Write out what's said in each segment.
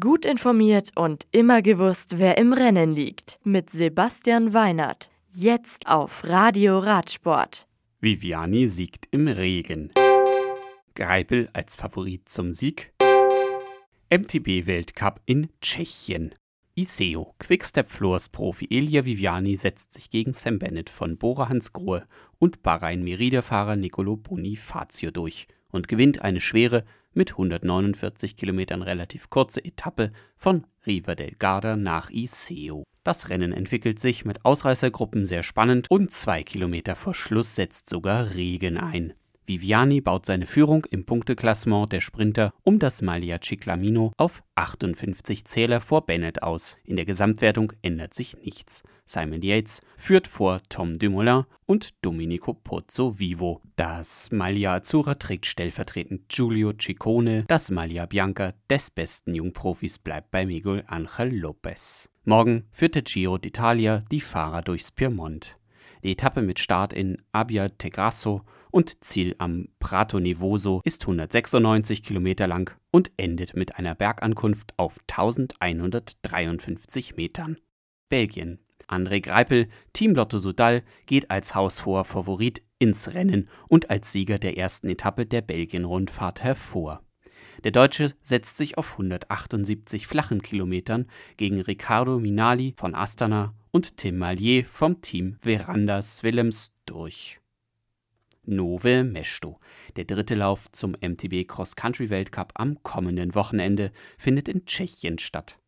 Gut informiert und immer gewusst, wer im Rennen liegt. Mit Sebastian Weinert. Jetzt auf Radio Radsport. Viviani siegt im Regen. Greipel als Favorit zum Sieg. MTB-Weltcup in Tschechien. Iseo, Quickstep Floors Profi Elia Viviani setzt sich gegen Sam Bennett von Bora Hansgrohe und Bahrain Merida-Fahrer Nicolo Bonifacio durch und gewinnt eine schwere, mit 149 Kilometern relativ kurze Etappe von Riva del Garda nach Iseo. Das Rennen entwickelt sich mit Ausreißergruppen sehr spannend und zwei Kilometer vor Schluss setzt sogar Regen ein. Viviani baut seine Führung im Punkteklassement der Sprinter um das Maglia Ciclamino auf 58 Zähler vor Bennett aus. In der Gesamtwertung ändert sich nichts. Simon Yates führt vor Tom Dumoulin und Domenico Pozzovivo. Das Maglia Azzurra trägt stellvertretend Giulio Ciccone. Das Maglia Bianca des besten Jungprofis bleibt bei Miguel Angel Lopez. Morgen führt der Giro d'Italia die Fahrer durchs Piemont. Die Etappe mit Start in Abia Tegrasso und Ziel am Prato Nevoso ist 196 Kilometer lang und endet mit einer Bergankunft auf 1153 Metern. Belgien. André Greipel, Team Lotto Sudal, geht als haushoher Favorit ins Rennen und als Sieger der ersten Etappe der Belgien-Rundfahrt hervor. Der Deutsche setzt sich auf 178 flachen Kilometern gegen Riccardo Minali von Astana und Tim Mallier vom Team Verandas Willems durch. Nove Mesto. Der dritte Lauf zum MTB Cross-Country-Weltcup am kommenden Wochenende findet in Tschechien statt.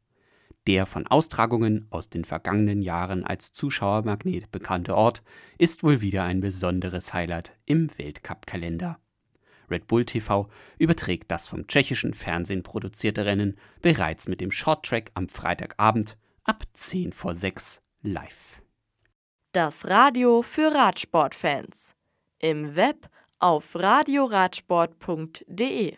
Der von Austragungen aus den vergangenen Jahren als Zuschauermagnet bekannte Ort ist wohl wieder ein besonderes Highlight im Weltcup-Kalender. Red Bull TV überträgt das vom tschechischen Fernsehen produzierte Rennen bereits mit dem Shorttrack am Freitagabend ab 10 vor 6 live. Das Radio für Radsportfans. Im Web auf radioradsport.de